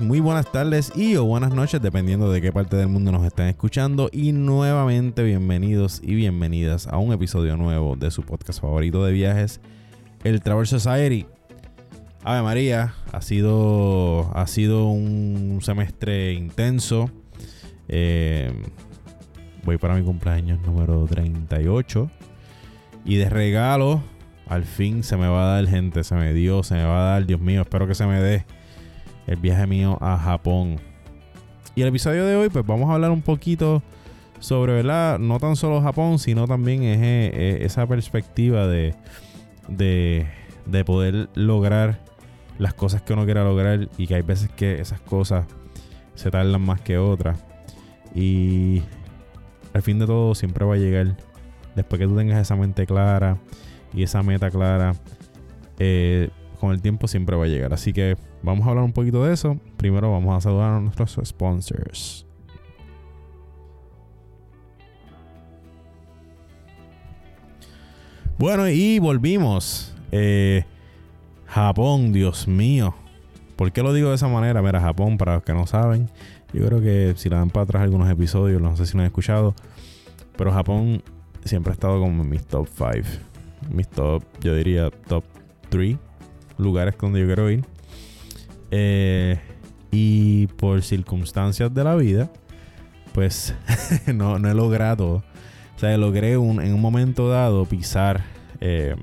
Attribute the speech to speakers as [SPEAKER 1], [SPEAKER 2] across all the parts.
[SPEAKER 1] muy buenas tardes y o buenas noches, dependiendo de qué parte del mundo nos estén escuchando. Y nuevamente bienvenidos y bienvenidas a un episodio nuevo de su podcast favorito de viajes, el Travel Society. Ave María, ha sido, ha sido un semestre intenso. Eh, voy para mi cumpleaños número 38. Y de regalo, al fin se me va a dar, gente. Se me dio, se me va a dar. Dios mío, espero que se me dé el viaje mío a Japón. Y el episodio de hoy, pues vamos a hablar un poquito sobre, ¿verdad? No tan solo Japón, sino también esa perspectiva de, de, de poder lograr las cosas que uno quiera lograr y que hay veces que esas cosas se tardan más que otras. Y al fin de todo siempre va a llegar. Después que tú tengas esa mente clara y esa meta clara, eh, con el tiempo siempre va a llegar. Así que vamos a hablar un poquito de eso. Primero vamos a saludar a nuestros sponsors. Bueno, y volvimos. Eh, Japón, Dios mío. ¿Por qué lo digo de esa manera? Mira, Japón, para los que no saben, yo creo que si la dan para atrás algunos episodios, no sé si lo han escuchado, pero Japón siempre ha estado como en mis top 5. Mis top, yo diría top 3 lugares donde yo quiero ir. Eh, y por circunstancias de la vida, pues no, he logrado. O sea, logré un, en un momento dado pisar eh,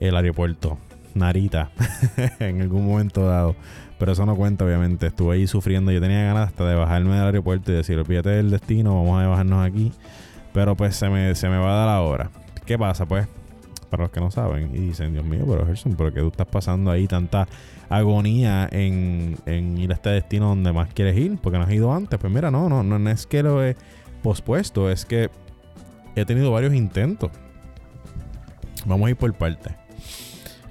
[SPEAKER 1] el aeropuerto Narita en algún momento dado. Pero eso no cuenta, obviamente. Estuve ahí sufriendo. Yo tenía ganas hasta de bajarme del aeropuerto y decir, olvídate del destino, vamos a bajarnos aquí. Pero pues se me, se me va a dar la hora. ¿Qué pasa? Pues, para los que no saben, y dicen, Dios mío, pero Gerson, ¿por qué tú estás pasando ahí tanta agonía en, en ir a este destino donde más quieres ir? Porque no has ido antes. Pues mira, no, no, no es que lo he pospuesto, es que he tenido varios intentos. Vamos a ir por partes.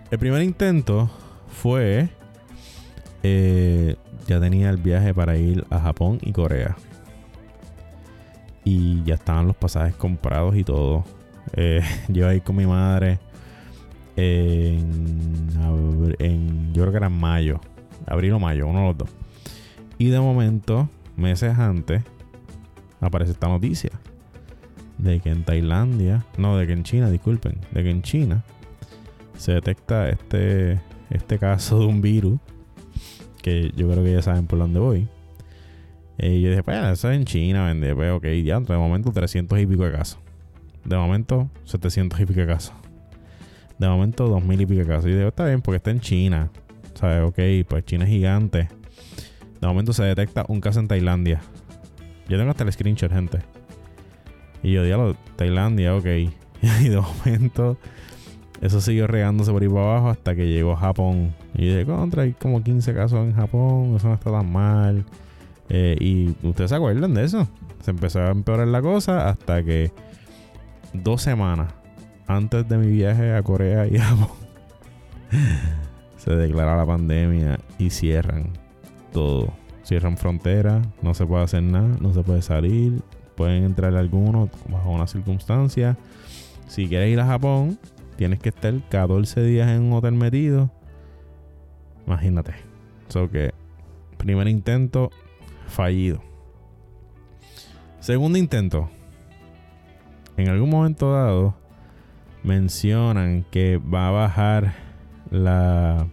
[SPEAKER 1] El primer intento fue. Eh, ya tenía el viaje para ir a Japón y Corea. Y ya estaban los pasajes comprados y todo. Eh, yo ahí con mi madre. En, en, yo creo que era en mayo. Abril o mayo, uno de los dos. Y de momento, meses antes, aparece esta noticia. De que en Tailandia. No, de que en China, disculpen. De que en China se detecta este, este caso de un virus, que yo creo que ya saben por dónde voy. Eh, y yo dije, pues eso es en China, vende, pues ok, ya, de momento 300 y pico de casos. De momento 700 y pico casos. De momento 2000 y pico casos. Y digo, está bien, porque está en China. ¿Sabes? Ok, pues China es gigante. De momento se detecta un caso en Tailandia. Yo tengo hasta el screenshot, gente. Y yo digo, Tailandia, ok. y de momento eso siguió regándose por ahí para abajo hasta que llegó a Japón. Y dije, contra, hay como 15 casos en Japón, eso no está tan mal. Eh, y ustedes se acuerdan de eso. Se empezó a empeorar la cosa hasta que dos semanas antes de mi viaje a Corea y Japón se declara la pandemia y cierran todo. Cierran fronteras, no se puede hacer nada, no se puede salir. Pueden entrar algunos bajo una circunstancia. Si quieres ir a Japón, tienes que estar 14 días en un hotel metido. Imagínate. So que, primer intento, fallido. Segundo intento. En algún momento dado, mencionan que va a bajar la,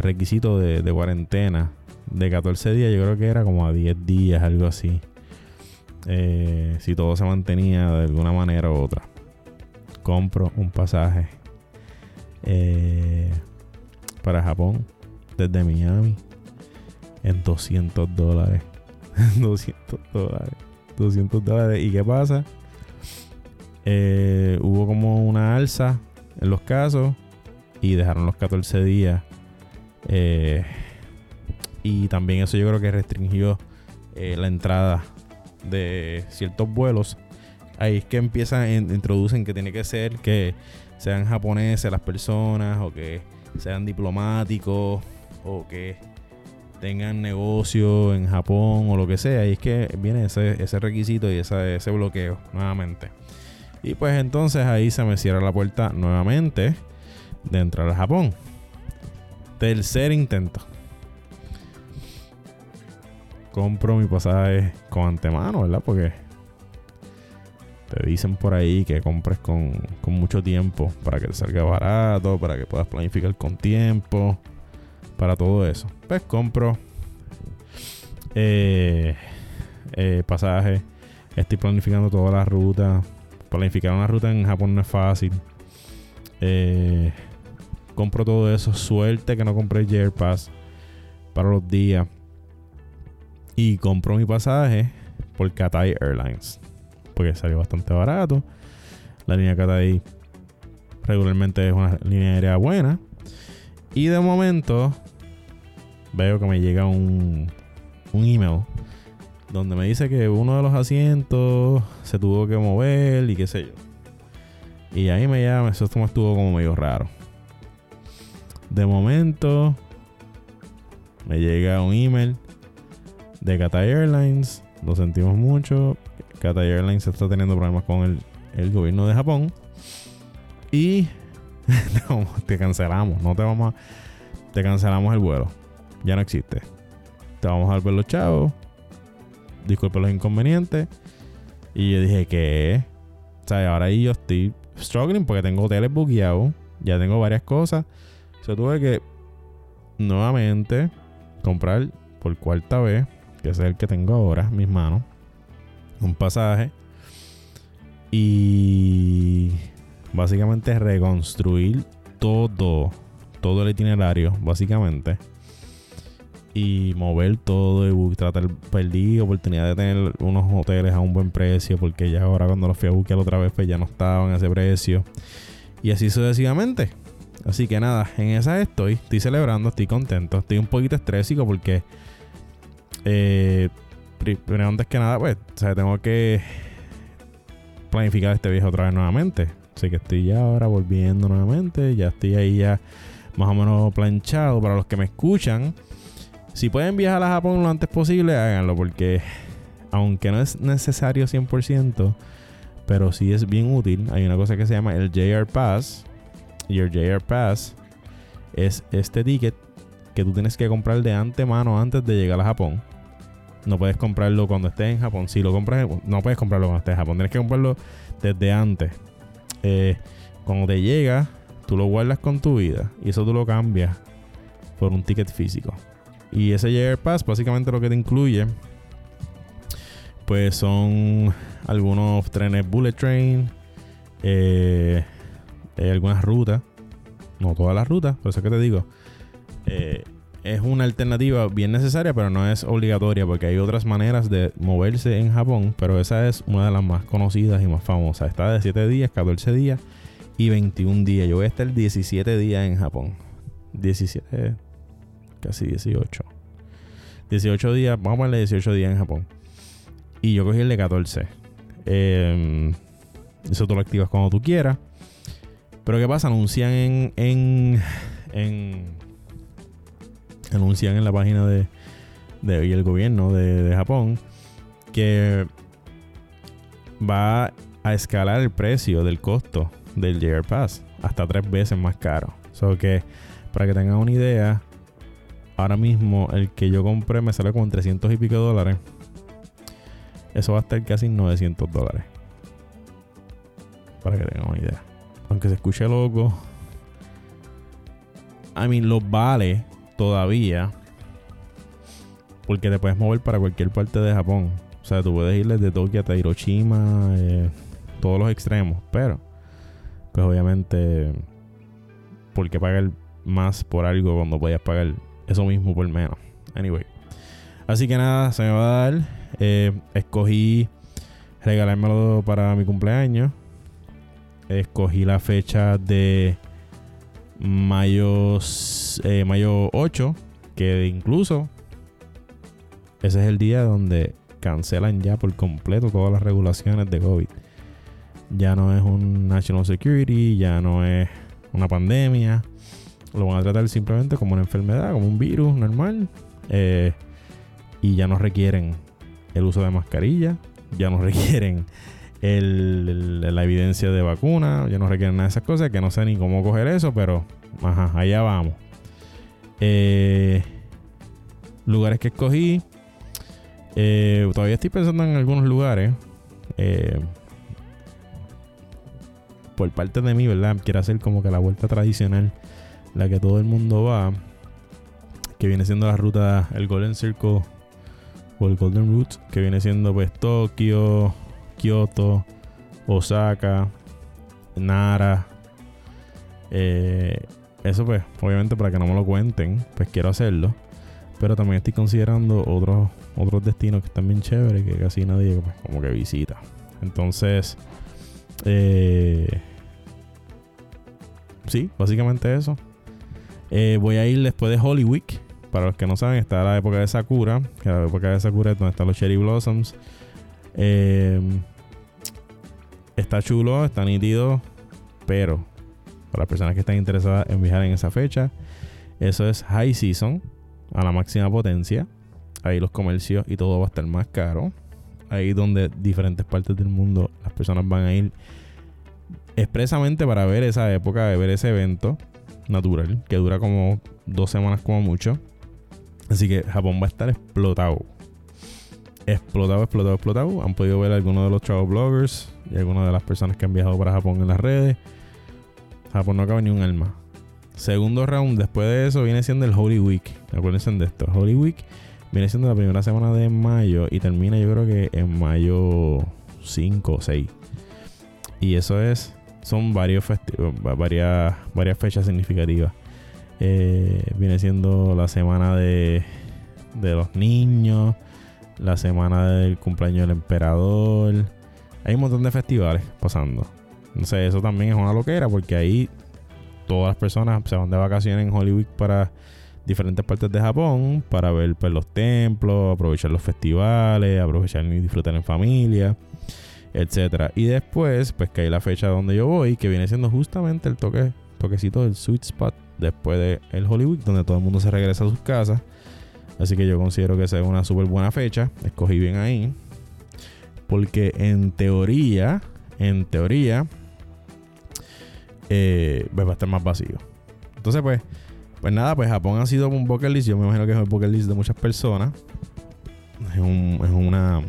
[SPEAKER 1] requisito de, de cuarentena de 14 días. Yo creo que era como a 10 días, algo así. Eh, si todo se mantenía de alguna manera u otra compro un pasaje eh, para Japón desde Miami en 200 dólares. 200 dólares. 200 dólares. ¿Y qué pasa? Eh, hubo como una alza en los casos y dejaron los 14 días. Eh, y también eso yo creo que restringió la entrada de ciertos vuelos ahí es que empiezan, introducen que tiene que ser que sean japoneses las personas o que sean diplomáticos o que tengan negocio en Japón o lo que sea. Y es que viene ese, ese requisito y ese, ese bloqueo nuevamente. Y pues entonces ahí se me cierra la puerta nuevamente de entrar a Japón. Tercer intento. Compro mi pasaje con antemano, ¿verdad? Porque te dicen por ahí que compres con, con mucho tiempo para que te salga barato, para que puedas planificar con tiempo, para todo eso. Pues compro eh, eh, pasaje. Estoy planificando toda la ruta. Planificar una ruta en Japón no es fácil. Eh, compro todo eso. Suerte que no compré Jair Pass para los días. Y compro mi pasaje por Cathay Airlines. Porque salió bastante barato. La línea Cathay regularmente es una línea aérea buena. Y de momento veo que me llega un, un email donde me dice que uno de los asientos se tuvo que mover y qué sé yo. Y ahí me llama, eso estuvo como medio raro. De momento me llega un email de Cathay Airlines. Lo sentimos mucho. Cathay Airlines está teniendo problemas con el, el gobierno de Japón. Y te cancelamos. No te vamos a. Te cancelamos el vuelo. Ya no existe. Te vamos a dar los chavos. Disculpe los inconvenientes. Y yo dije que. O sea, ahora ahí yo estoy struggling porque tengo hoteles bugueados. Ya tengo varias cosas. O sea, tuve que nuevamente comprar por cuarta vez, que es el que tengo ahora mis manos, un pasaje. Y básicamente reconstruir todo, todo el itinerario, básicamente. Y mover todo y tratar perder oportunidad de tener unos hoteles a un buen precio porque ya ahora cuando los fui a buscar otra vez pues ya no estaban a ese precio. Y así sucesivamente. Así que nada en esa estoy estoy celebrando estoy contento estoy un poquito estrésico porque eh, primero antes que nada pues o sea, tengo que planificar este viaje otra vez nuevamente así que estoy ya ahora volviendo nuevamente ya estoy ahí ya más o menos planchado para los que me escuchan si pueden viajar a Japón lo antes posible, háganlo porque aunque no es necesario 100%, pero sí es bien útil. Hay una cosa que se llama el JR Pass. Y el JR Pass es este ticket que tú tienes que comprar de antemano antes de llegar a Japón. No puedes comprarlo cuando estés en Japón. Si lo compras, no puedes comprarlo cuando estés en Japón. Tienes que comprarlo desde antes. Eh, cuando te llega, tú lo guardas con tu vida. Y eso tú lo cambias por un ticket físico. Y ese JR Pass básicamente lo que te incluye pues son algunos trenes bullet train, eh, algunas rutas, no todas las rutas, por eso que te digo, eh, es una alternativa bien necesaria, pero no es obligatoria porque hay otras maneras de moverse en Japón, pero esa es una de las más conocidas y más famosas. Está de 7 días, 14 días y 21 días. Yo voy a estar 17 días en Japón. 17, casi 18. 18 días, vamos a ponerle 18 días en Japón. Y yo cogí el de 14. Em, eso tú lo activas cuando tú quieras. Pero ¿qué pasa? Anuncian en, en, en anuncian en la página de, de el gobierno de, Japón que va a escalar el precio del costo del JR Pass hasta tres veces más caro. So que para que tengan una idea, ahora mismo el que yo compré me sale con 300 y pico dólares. Eso va a estar casi 900 dólares. Para que tengan una idea. Aunque se escuche loco. I mean, lo vale todavía. Porque te puedes mover para cualquier parte de Japón. O sea, tú puedes ir desde Tokio hasta Hiroshima. Eh, todos los extremos. Pero, pues obviamente, ¿por qué pagar más por algo cuando podías pagar eso mismo por menos. Anyway. Así que nada, se me va a dar. Eh, escogí regalármelo para mi cumpleaños. Escogí la fecha de mayo, eh, mayo 8. Que incluso ese es el día donde cancelan ya por completo todas las regulaciones de COVID. Ya no es un national security, ya no es una pandemia lo van a tratar simplemente como una enfermedad, como un virus normal. Eh, y ya no requieren el uso de mascarilla, ya no requieren la evidencia de vacuna, ya no requieren nada de esas cosas, que no sé ni cómo coger eso, pero allá vamos. Eh, lugares que escogí. Eh, todavía estoy pensando en algunos lugares. Eh, por parte de mí, ¿verdad? Quiero hacer como que la vuelta tradicional, la que todo el mundo va, que viene siendo la ruta, el Golden Circle o el Golden Route, que viene siendo pues Tokio, Kyoto, Osaka, Nara. Eh, eso pues, obviamente para que no me lo cuenten, pues quiero hacerlo. Pero también estoy considerando otros, otros destinos que están bien chéveres que casi nadie pues, como que visita. Entonces, eh, sí, básicamente eso. Eh, voy a ir después de Holy Week. Para los que no saben, está la época de Sakura. La época de Sakura es donde están los Cherry Blossoms. Está chulo, está nítido. Pero para las personas que están interesadas en viajar en esa fecha, eso es High Season a la máxima potencia. Ahí los comercios y todo va a estar más caro. Ahí donde diferentes partes del mundo las personas van a ir expresamente para ver esa época, ver ese evento natural que dura como dos semanas como mucho. Así que Japón va a estar explotado. Explotado, explotado, explotado. Han podido ver algunos de los travel bloggers y algunas de las personas que han viajado para Japón en las redes. Japón no cabe ni un alma. Segundo round, después de eso, viene siendo el Holy Week. Acuérdense de esto. Holy Week viene siendo la primera semana de mayo y termina, yo creo que en mayo 5 o 6. Y eso es, son varios varias, varias fechas significativas. Eh, viene siendo la semana de los niños, la semana del cumpleaños del emperador. Hay un montón de festivales pasando. Entonces, eso también es una loquera porque ahí todas las personas se van de vacaciones en Hollywood para diferentes partes de Japón para ver pues, los templos, aprovechar los festivales, aprovechar y disfrutar en familia, etcétera. Y después, pues que hay la fecha donde yo voy, que viene siendo justamente el toque, toquecito del sweet spot después del el Hollywood, donde todo el mundo se regresa a sus casas. Así que yo considero que esa es una súper buena fecha. Escogí bien ahí. Porque en teoría, en teoría, eh, pues va a estar más vacío. Entonces, pues, pues nada, pues Japón ha sido un bucket list. Yo me imagino que es el bucket list de muchas personas. Es, un, es una.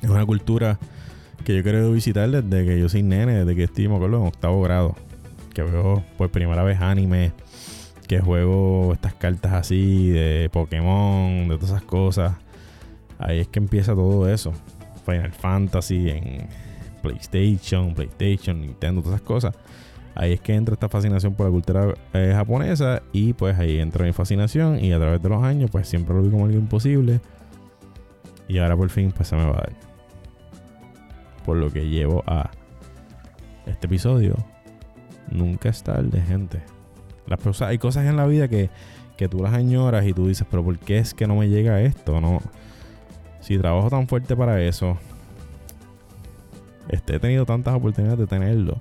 [SPEAKER 1] Es una cultura que yo quiero visitar desde que yo soy nene, desde que estoy, me acuerdo, en octavo grado. Que veo por primera vez anime. Que juego estas cartas así de Pokémon, de todas esas cosas. Ahí es que empieza todo eso. Final Fantasy en PlayStation, PlayStation, Nintendo, todas esas cosas. Ahí es que entra esta fascinación por la cultura eh, japonesa y pues ahí entra mi fascinación y a través de los años pues siempre lo vi como algo imposible y ahora por fin pues se me va a dar. Por lo que llevo a este episodio. Nunca es tarde, gente. Hay cosas en la vida que, que tú las añoras y tú dices, pero ¿por qué es que no me llega esto? No. Si trabajo tan fuerte para eso, este, he tenido tantas oportunidades de tenerlo.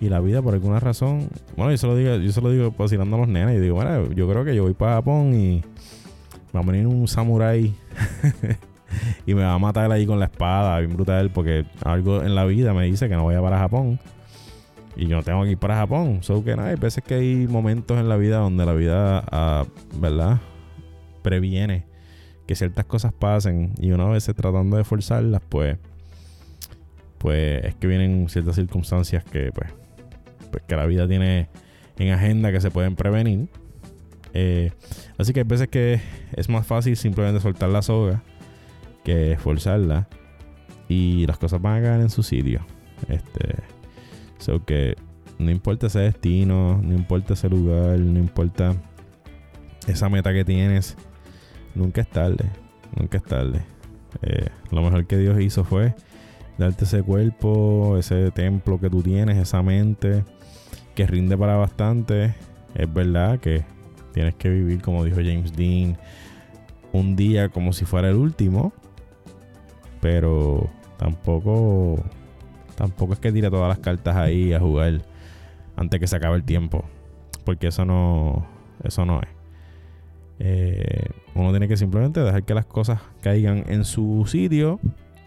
[SPEAKER 1] Y la vida, por alguna razón, bueno, yo se lo digo, yo se digo vacilando a los nenes. Y digo, bueno, yo creo que yo voy para Japón y va a venir un samurái y me va a matar ahí con la espada, bien brutal, porque algo en la vida me dice que no vaya para Japón. Y yo no tengo que ir para Japón. Solo que nada, hay veces que hay momentos en la vida donde la vida, ah, ¿verdad? Previene que ciertas cosas pasen y una vez tratando de forzarlas, pues pues es que vienen ciertas circunstancias que pues, pues, que la vida tiene en agenda que se pueden prevenir. Eh, así que hay veces que es más fácil simplemente soltar la soga que esforzarla y las cosas van a caer en su sitio. Este, so que no importa ese destino, no importa ese lugar, no importa esa meta que tienes, nunca es tarde, nunca es tarde. Eh, lo mejor que Dios hizo fue darte ese cuerpo, ese templo que tú tienes, esa mente que rinde para bastante. Es verdad que tienes que vivir, como dijo James Dean, un día como si fuera el último. Pero tampoco, tampoco es que tire todas las cartas ahí a jugar antes que se acabe el tiempo. Porque eso no, eso no es. Eh, uno tiene que simplemente dejar que las cosas caigan en su sitio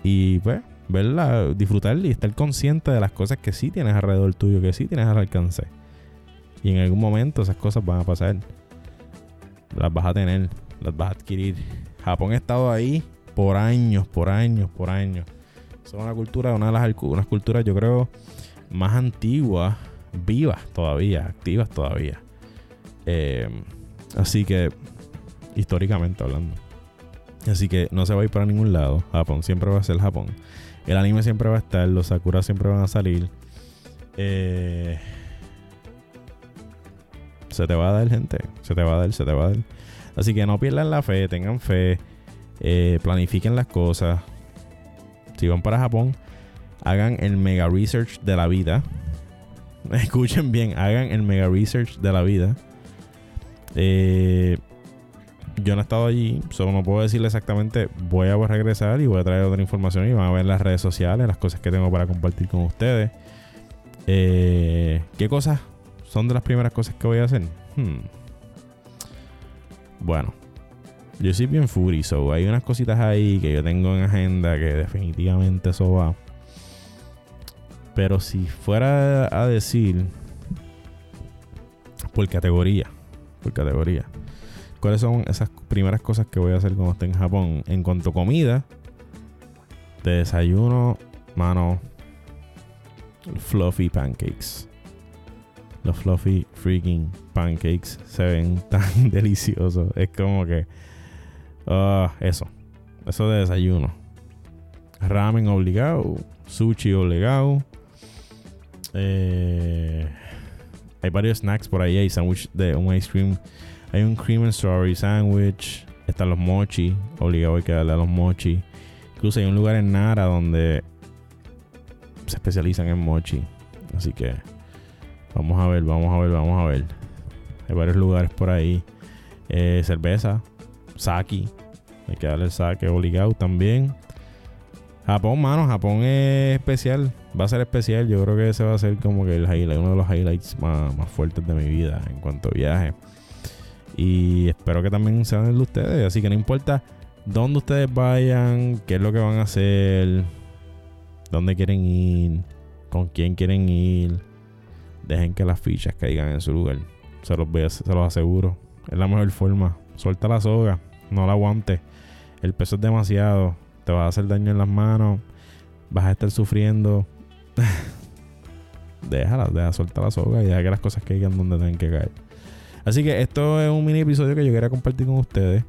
[SPEAKER 1] y pues verla, disfrutar y estar consciente de las cosas que sí tienes alrededor tuyo, que sí tienes al alcance. Y en algún momento esas cosas van a pasar. Las vas a tener, las vas a adquirir. Japón ha estado ahí por años, por años, por años. Es una cultura, una de las unas culturas, yo creo, más antiguas, vivas todavía, activas todavía. Eh, así que, históricamente hablando. Así que no se va a ir para ningún lado. Japón siempre va a ser Japón. El anime siempre va a estar, los Sakura siempre van a salir. Eh, se te va a dar, gente. Se te va a dar, se te va a dar. Así que no pierdan la fe, tengan fe. Eh, planifiquen las cosas. Si van para Japón, hagan el mega research de la vida. Escuchen bien, hagan el mega research de la vida. Eh, yo no he estado allí, solo no puedo decirle exactamente. Voy a regresar y voy a traer otra información y van a ver las redes sociales, las cosas que tengo para compartir con ustedes. Eh, ¿Qué cosas son de las primeras cosas que voy a hacer? Hmm. Bueno, yo soy bien furi, so hay unas cositas ahí que yo tengo en agenda que definitivamente eso va. Pero si fuera a decir por categoría, por categoría, ¿cuáles son esas primeras cosas que voy a hacer cuando esté en Japón? En cuanto a comida, de desayuno, mano, fluffy pancakes. Los fluffy freaking pancakes se ven tan deliciosos. Es como que. Uh, eso. Eso de desayuno. Ramen obligado. Sushi obligado. Eh, hay varios snacks por ahí. Hay sándwich de un ice cream. Hay un cream and strawberry sandwich. Están los mochi. Obligado hay que darle a los mochi. Incluso hay un lugar en Nara donde se especializan en mochi. Así que vamos a ver, vamos a ver, vamos a ver. Hay varios lugares por ahí. Eh, cerveza, sake. Hay que darle el sake obligado también. Japón, mano, Japón es especial. Va a ser especial. Yo creo que ese va a ser como que el highlight, uno de los highlights más, fuertes de mi vida en cuanto a viaje. Y espero que también sean el de ustedes. Así que no importa dónde ustedes vayan, qué es lo que van a hacer dónde quieren ir, con quién quieren ir. Dejen que las fichas caigan en su lugar. Se los, voy se los aseguro. Es la mejor forma. Suelta la soga. No la aguante. El peso es demasiado. Te va a hacer daño en las manos. Vas a estar sufriendo. déjala, deja soltar la soga y deja que las cosas caigan donde tienen que caer. Así que esto es un mini episodio que yo quería compartir con ustedes.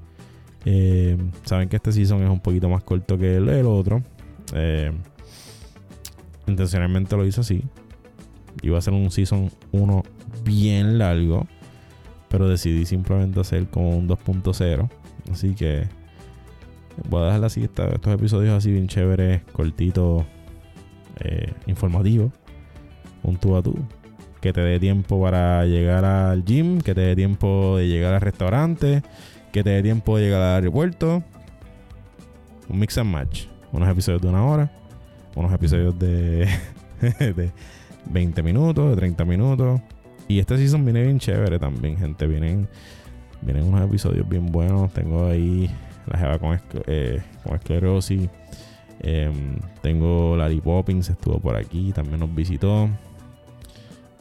[SPEAKER 1] Eh, saben que este season es un poquito más corto que el, el otro. Eh, Intencionalmente lo hice así. Iba a ser un Season 1 bien largo. Pero decidí simplemente hacer como un 2.0. Así que voy a dejar así estos episodios así bien chéveres, cortitos, eh, informativos. Un tú a tú. Que te dé tiempo para llegar al gym, que te dé tiempo de llegar al restaurante, que te dé tiempo de llegar al aeropuerto. Un mix and match. Unos episodios de una hora unos episodios de, de 20 minutos, de 30 minutos. Y este season viene bien chévere también, gente. Vienen, vienen unos episodios bien buenos. Tengo ahí la jeva con, eh, esclerosis. Em, tengo Larry Poppins, estuvo por aquí, también nos visitó.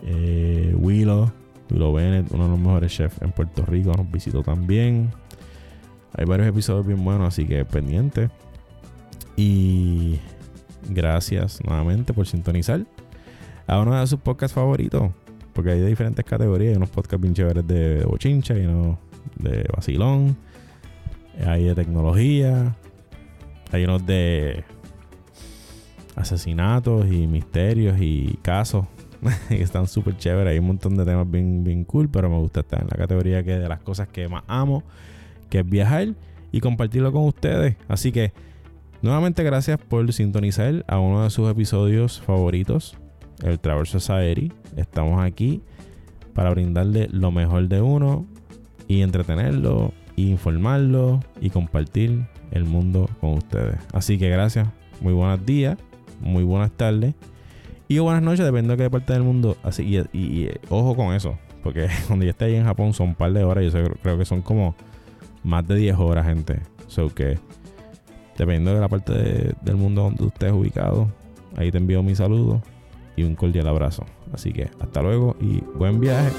[SPEAKER 1] Eh, Willow, Willow Bennett, uno de los mejores chefs en Puerto Rico, nos visitó también. Hay varios episodios bien buenos, así que pendiente. Y gracias nuevamente por sintonizar a uno de sus podcasts favoritos. Porque hay de diferentes categorías. Hay unos podcasts bien chéveres de, bochincha, hay unos de vacilón, hay de tecnología, hay unos de asesinatos y misterios y casos que están súper chéveres. Hay un montón de temas bien, bien cool, pero me gusta estar en la categoría que de las cosas que más amo, que es viajar y compartirlo con ustedes. Así que Nuevamente gracias por sintonizar a uno de sus episodios favoritos, el Travel Society. Estamos aquí para brindarle lo mejor de uno y entretenerlo, informarlo y compartir el mundo con ustedes. Así que gracias, muy buenos días, muy buenas tardes y buenas noches, depende de qué parte del mundo. Así y, ojo con eso, porque cuando yo esté ahí en Japón son un par de horas, yo creo que son como más de 10 horas, gente. So que Dependiendo de la parte del mundo donde estés ubicado, ahí te envío mi saludo y un cordial abrazo. Así que hasta luego y buen viaje.